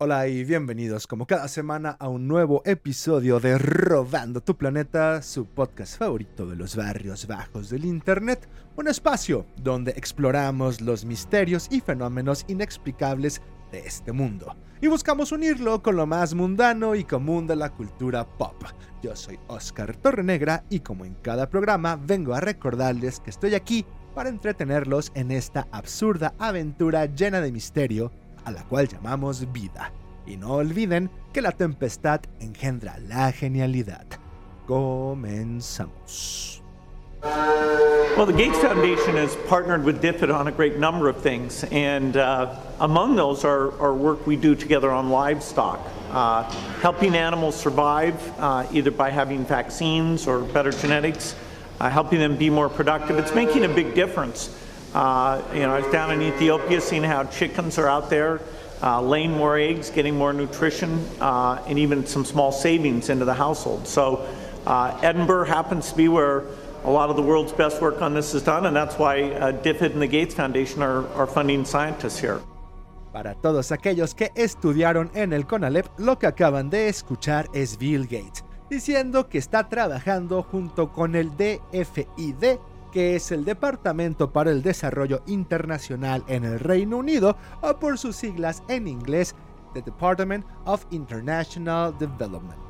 Hola y bienvenidos como cada semana a un nuevo episodio de Robando tu Planeta, su podcast favorito de los barrios bajos del Internet, un espacio donde exploramos los misterios y fenómenos inexplicables de este mundo y buscamos unirlo con lo más mundano y común de la cultura pop. Yo soy Oscar Torrenegra y como en cada programa vengo a recordarles que estoy aquí para entretenerlos en esta absurda aventura llena de misterio a la cual llamamos vida. Y no olviden que la tempestad engendra la genialidad. Comenzamos. Well, the Gates Foundation has partnered with DFID on a great number of things, and uh, among those are, are work we do together on livestock, uh, helping animals survive uh, either by having vaccines or better genetics, uh, helping them be more productive. It's making a big difference. Uh, you know, I was down in Ethiopia seeing how chickens are out there uh, laying more eggs, getting more nutrition, and even some small savings into the household. So, Edinburgh happens to be where a lot of the world's best work on this is done, and that's why uh, DFID and the Gates Foundation are, are funding scientists here. Para todos aquellos que estudiaron en el CONALEP, lo que acaban de escuchar es Bill Gates, diciendo que está trabajando junto con el DFID que es el Departamento para el Desarrollo Internacional en el Reino Unido, o por sus siglas en inglés, The Department of International Development.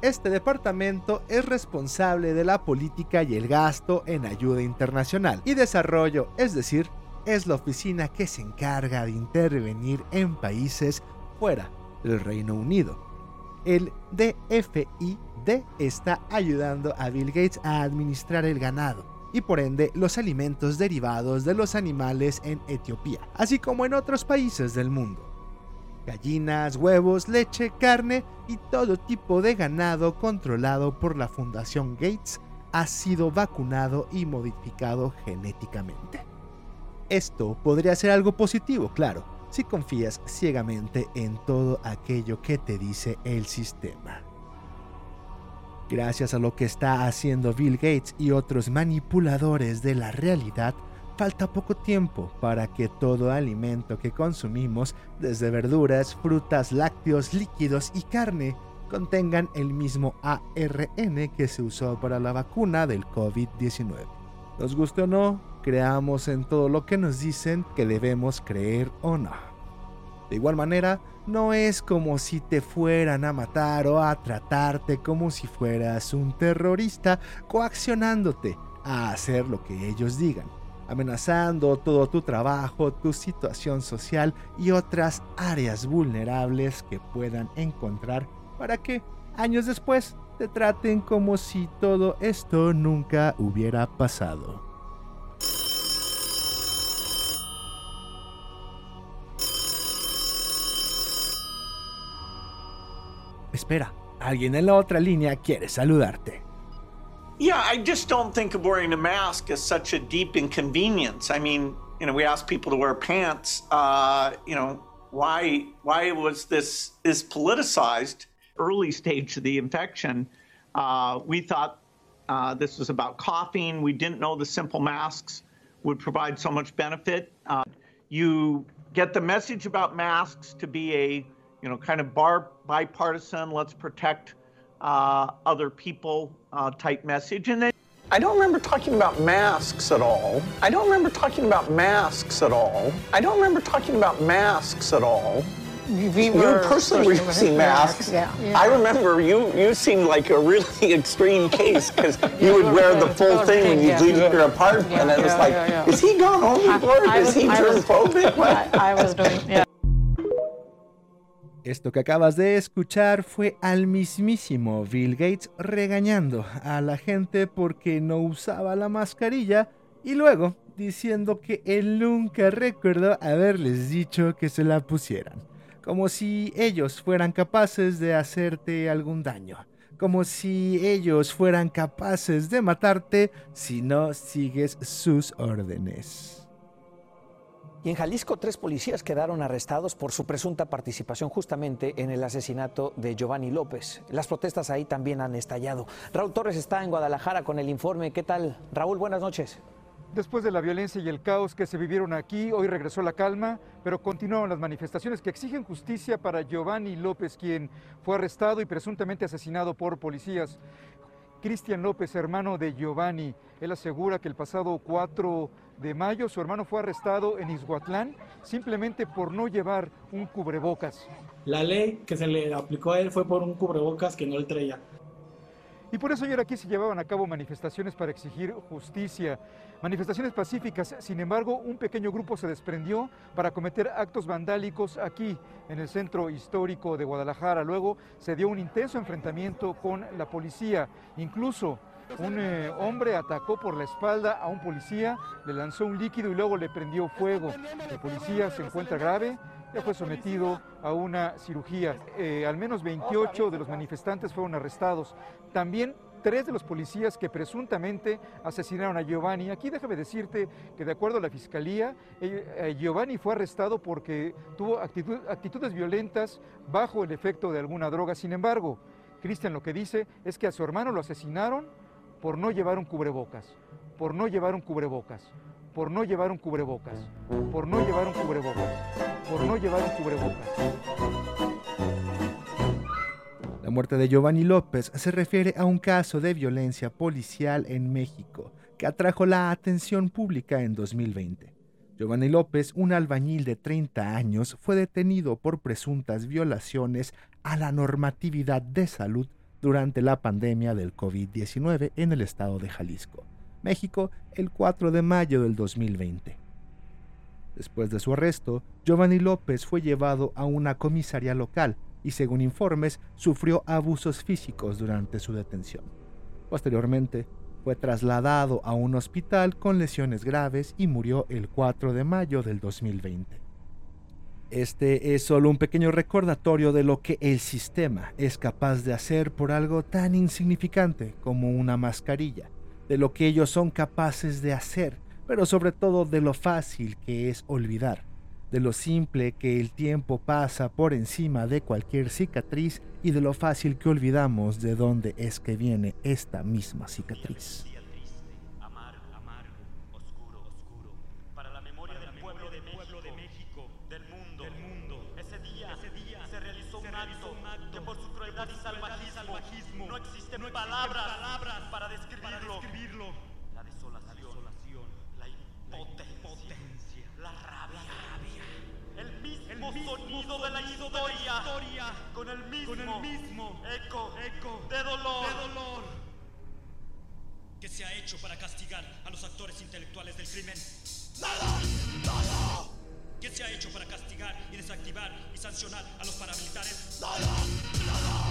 Este departamento es responsable de la política y el gasto en ayuda internacional y desarrollo, es decir, es la oficina que se encarga de intervenir en países fuera del Reino Unido. El DFID está ayudando a Bill Gates a administrar el ganado y por ende los alimentos derivados de los animales en Etiopía, así como en otros países del mundo. Gallinas, huevos, leche, carne y todo tipo de ganado controlado por la Fundación Gates ha sido vacunado y modificado genéticamente. Esto podría ser algo positivo, claro, si confías ciegamente en todo aquello que te dice el sistema. Gracias a lo que está haciendo Bill Gates y otros manipuladores de la realidad, falta poco tiempo para que todo alimento que consumimos, desde verduras, frutas, lácteos, líquidos y carne, contengan el mismo ARN que se usó para la vacuna del COVID-19. Nos guste o no, creamos en todo lo que nos dicen que debemos creer o no. De igual manera, no es como si te fueran a matar o a tratarte como si fueras un terrorista coaccionándote a hacer lo que ellos digan, amenazando todo tu trabajo, tu situación social y otras áreas vulnerables que puedan encontrar para que años después te traten como si todo esto nunca hubiera pasado. Espera, alguien en la otra línea quiere saludarte. Yeah, I just don't think of wearing a mask as such a deep inconvenience. I mean, you know, we ask people to wear pants. Uh, you know, why why was this is politicized? Early stage of the infection, uh, we thought uh, this was about coughing. We didn't know the simple masks would provide so much benefit. Uh, you get the message about masks to be a you know, kind of bar, bipartisan, let's protect uh, other people uh, type message. And then I don't remember talking about masks at all. I don't remember talking about masks at all. I don't remember talking about masks at all. We you were personally were using masks. Yeah. I remember you. You seemed like a really extreme case because you would wear the full thing when you Yeah. leave your apartment, Yeah, and it was like, yeah, yeah. is he gone overboard? I is was- he I was- germphobic? What? I, I was doing, yeah. Esto que acabas de escuchar fue al mismísimo Bill Gates regañando a la gente porque no usaba la mascarilla y luego diciendo que él nunca recordó haberles dicho que se la pusieran, como si ellos fueran capaces de hacerte algún daño, como si ellos fueran capaces de matarte si no sigues sus órdenes. En Jalisco, tres policías quedaron arrestados por su presunta participación justamente en el asesinato de Giovanni López. Las protestas ahí también han estallado. Raúl Torres está en Guadalajara con el informe. ¿Qué tal? Raúl, buenas noches. Después de la violencia y el caos que se vivieron aquí, hoy regresó la calma, pero continuaron las manifestaciones que exigen justicia para Giovanni López, quien fue arrestado y presuntamente asesinado por policías. Cristian López, hermano de Giovanni, él asegura que el pasado 4 de mayo su hermano fue arrestado en Izhuatlán simplemente por no llevar un cubrebocas. La ley que se le aplicó a él fue por un cubrebocas que no le traía. Y por eso ayer aquí se llevaban a cabo manifestaciones para exigir justicia, manifestaciones pacíficas. Sin embargo, un pequeño grupo se desprendió para cometer actos vandálicos aquí, en el centro histórico de Guadalajara. Luego se dio un intenso enfrentamiento con la policía. Incluso un eh, hombre atacó por la espalda a un policía, le lanzó un líquido y luego le prendió fuego. El policía se encuentra grave, ya fue sometido a una cirugía. Eh, al menos 28 de los manifestantes fueron arrestados. También tres de los policías que presuntamente asesinaron a Giovanni. Aquí déjame decirte que de acuerdo a la fiscalía, eh, Giovanni fue arrestado porque tuvo actitudes violentas bajo el efecto de alguna droga. Sin embargo, Cristian lo que dice es que a su hermano lo asesinaron por no llevar un cubrebocas, por no llevar un cubrebocas, por no llevar un cubrebocas, por no llevar un cubrebocas por no llevar un cubrebocas. La muerte de Giovanni López se refiere a un caso de violencia policial en México que atrajo la atención pública en 2020. Giovanni López, un albañil de 30 años, fue detenido por presuntas violaciones a la normatividad de salud durante la pandemia del COVID-19 en el estado de Jalisco, México, el 4 de mayo del 2020. Después de su arresto, Giovanni López fue llevado a una comisaría local y según informes sufrió abusos físicos durante su detención. Posteriormente, fue trasladado a un hospital con lesiones graves y murió el 4 de mayo del 2020. Este es solo un pequeño recordatorio de lo que el sistema es capaz de hacer por algo tan insignificante como una mascarilla, de lo que ellos son capaces de hacer pero sobre todo de lo fácil que es olvidar, de lo simple que el tiempo pasa por encima de cualquier cicatriz y de lo fácil que olvidamos de dónde es que viene esta misma cicatriz. Hecho para castigar a los actores intelectuales del crimen? ¡Nada! ¡Nada! ¿Qué se ha hecho para castigar y desactivar y sancionar a los paramilitares? ¡Nada! ¡Nada!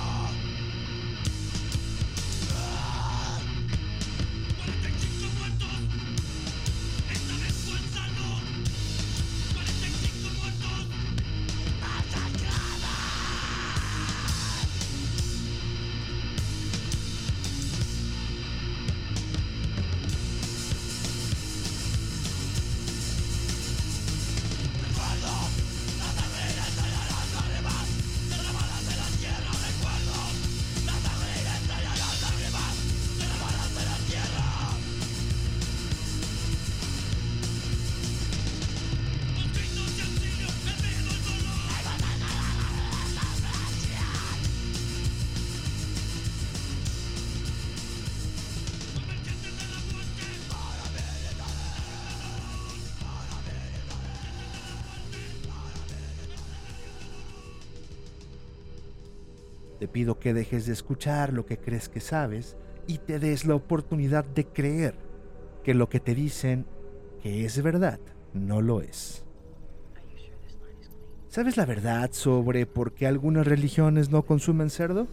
Te pido que dejes de escuchar lo que crees que sabes y te des la oportunidad de creer que lo que te dicen que es verdad no lo es. ¿Sabes la verdad sobre por qué algunas religiones no consumen cerdo?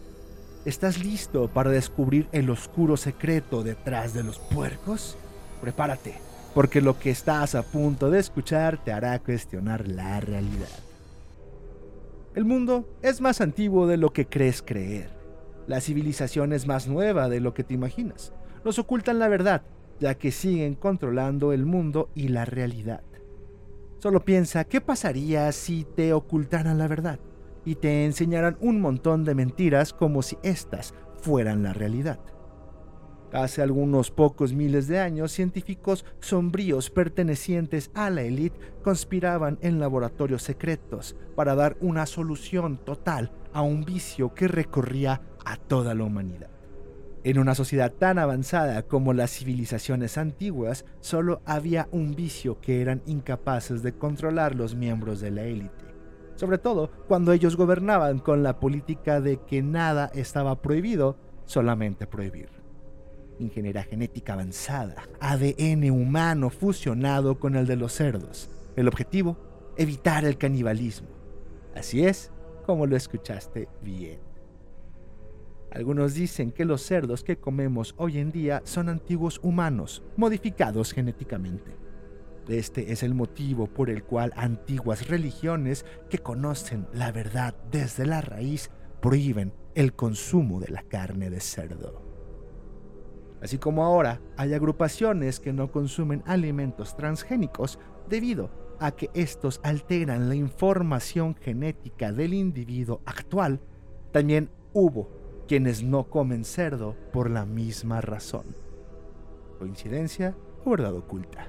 ¿Estás listo para descubrir el oscuro secreto detrás de los puercos? Prepárate, porque lo que estás a punto de escuchar te hará cuestionar la realidad. El mundo es más antiguo de lo que crees creer. La civilización es más nueva de lo que te imaginas. Nos ocultan la verdad, ya que siguen controlando el mundo y la realidad. Solo piensa, ¿qué pasaría si te ocultaran la verdad y te enseñaran un montón de mentiras como si éstas fueran la realidad? Hace algunos pocos miles de años, científicos sombríos pertenecientes a la élite conspiraban en laboratorios secretos para dar una solución total a un vicio que recorría a toda la humanidad. En una sociedad tan avanzada como las civilizaciones antiguas, solo había un vicio que eran incapaces de controlar los miembros de la élite, sobre todo cuando ellos gobernaban con la política de que nada estaba prohibido, solamente prohibir. Ingeniería genética avanzada, ADN humano fusionado con el de los cerdos. El objetivo, evitar el canibalismo. Así es como lo escuchaste bien. Algunos dicen que los cerdos que comemos hoy en día son antiguos humanos, modificados genéticamente. Este es el motivo por el cual antiguas religiones que conocen la verdad desde la raíz prohíben el consumo de la carne de cerdo. Así como ahora hay agrupaciones que no consumen alimentos transgénicos debido a que estos alteran la información genética del individuo actual, también hubo quienes no comen cerdo por la misma razón. ¿Coincidencia o verdad oculta?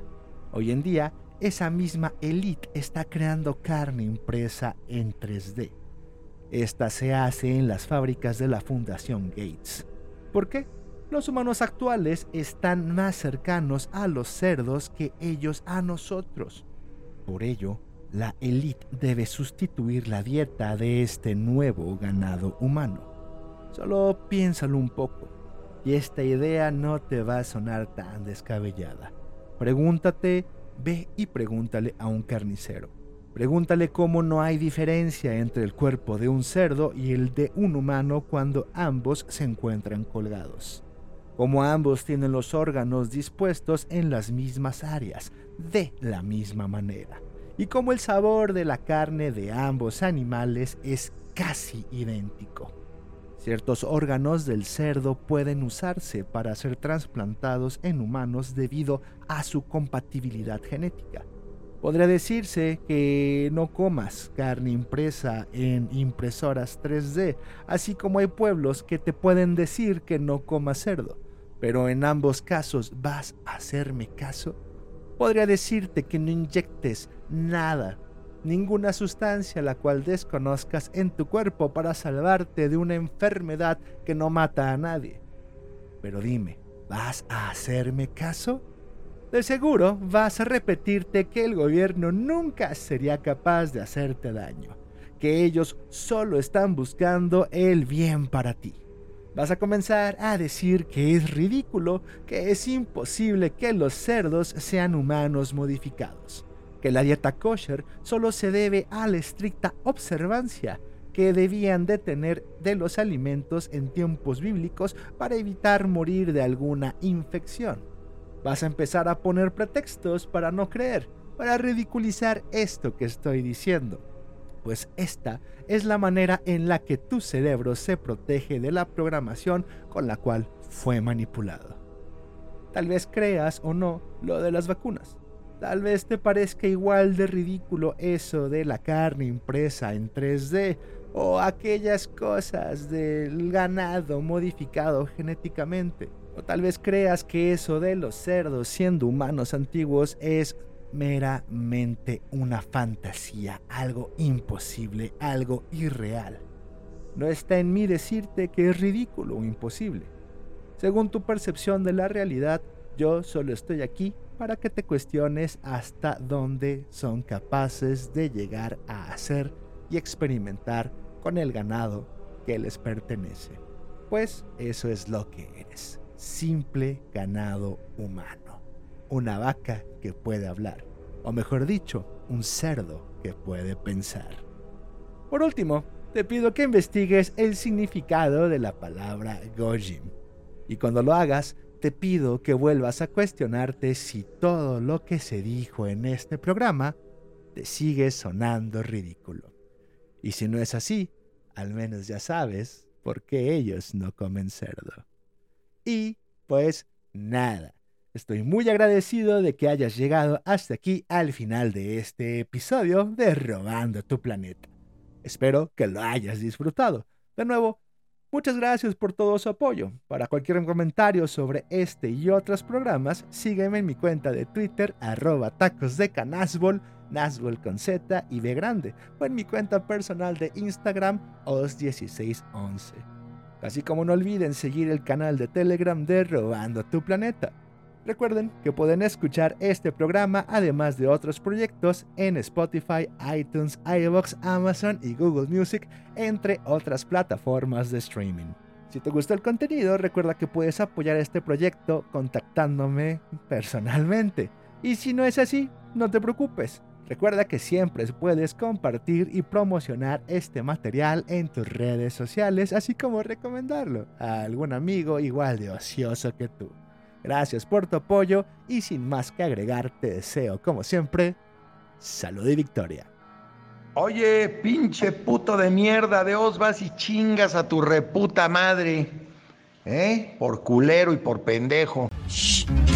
Hoy en día, esa misma élite está creando carne impresa en 3D. Esta se hace en las fábricas de la Fundación Gates. ¿Por qué? Los humanos actuales están más cercanos a los cerdos que ellos a nosotros. Por ello, la élite debe sustituir la dieta de este nuevo ganado humano. Solo piénsalo un poco y esta idea no te va a sonar tan descabellada. Pregúntate, ve y pregúntale a un carnicero. Pregúntale cómo no hay diferencia entre el cuerpo de un cerdo y el de un humano cuando ambos se encuentran colgados. Cómo ambos tienen los órganos dispuestos en las mismas áreas, de la misma manera. Y cómo el sabor de la carne de ambos animales es casi idéntico. Ciertos órganos del cerdo pueden usarse para ser trasplantados en humanos debido a su compatibilidad genética. Podría decirse que no comas carne impresa en impresoras 3D, así como hay pueblos que te pueden decir que no comas cerdo. Pero en ambos casos, ¿vas a hacerme caso? Podría decirte que no inyectes nada ninguna sustancia la cual desconozcas en tu cuerpo para salvarte de una enfermedad que no mata a nadie. Pero dime, ¿vas a hacerme caso? De seguro vas a repetirte que el gobierno nunca sería capaz de hacerte daño, que ellos solo están buscando el bien para ti. Vas a comenzar a decir que es ridículo, que es imposible que los cerdos sean humanos modificados que la dieta kosher solo se debe a la estricta observancia que debían de tener de los alimentos en tiempos bíblicos para evitar morir de alguna infección. Vas a empezar a poner pretextos para no creer, para ridiculizar esto que estoy diciendo, pues esta es la manera en la que tu cerebro se protege de la programación con la cual fue manipulado. Tal vez creas o no lo de las vacunas. Tal vez te parezca igual de ridículo eso de la carne impresa en 3D o aquellas cosas del ganado modificado genéticamente. O tal vez creas que eso de los cerdos siendo humanos antiguos es meramente una fantasía, algo imposible, algo irreal. No está en mí decirte que es ridículo o imposible. Según tu percepción de la realidad, yo solo estoy aquí para que te cuestiones hasta dónde son capaces de llegar a hacer y experimentar con el ganado que les pertenece. Pues eso es lo que eres, simple ganado humano, una vaca que puede hablar, o mejor dicho, un cerdo que puede pensar. Por último, te pido que investigues el significado de la palabra Gojim, y cuando lo hagas, te pido que vuelvas a cuestionarte si todo lo que se dijo en este programa te sigue sonando ridículo. Y si no es así, al menos ya sabes por qué ellos no comen cerdo. Y pues nada, Estoy muy agradecido de que hayas llegado hasta aquí al final de este episodio de Robando tu Planeta. Espero que lo hayas disfrutado. De nuevo, muchas gracias por todo su apoyo. Para cualquier comentario sobre este y otros programas, sígueme en mi cuenta de Twitter, arroba tacos de canasbol, Nasbol con Z y B grande, o en mi cuenta personal de Instagram, os1611. Así como no olviden seguir el canal de Telegram de Robando tu Planeta. Recuerden que pueden escuchar este programa además de otros proyectos en Spotify, iTunes, iVoox, Amazon y Google Music, entre otras plataformas de streaming. Si te gustó el contenido, recuerda que puedes apoyar este proyecto contactándome personalmente. Y si no es así, no te preocupes. Recuerda que siempre puedes compartir y promocionar este material en tus redes sociales, así como recomendarlo a algún amigo igual de ocioso que tú. Gracias por tu apoyo y sin más que agregar, te deseo, como siempre, salud y victoria. Oye, pinche puto de mierda, de os vas y chingas a tu reputa madre. ¿Eh? Por culero y por pendejo. Shh.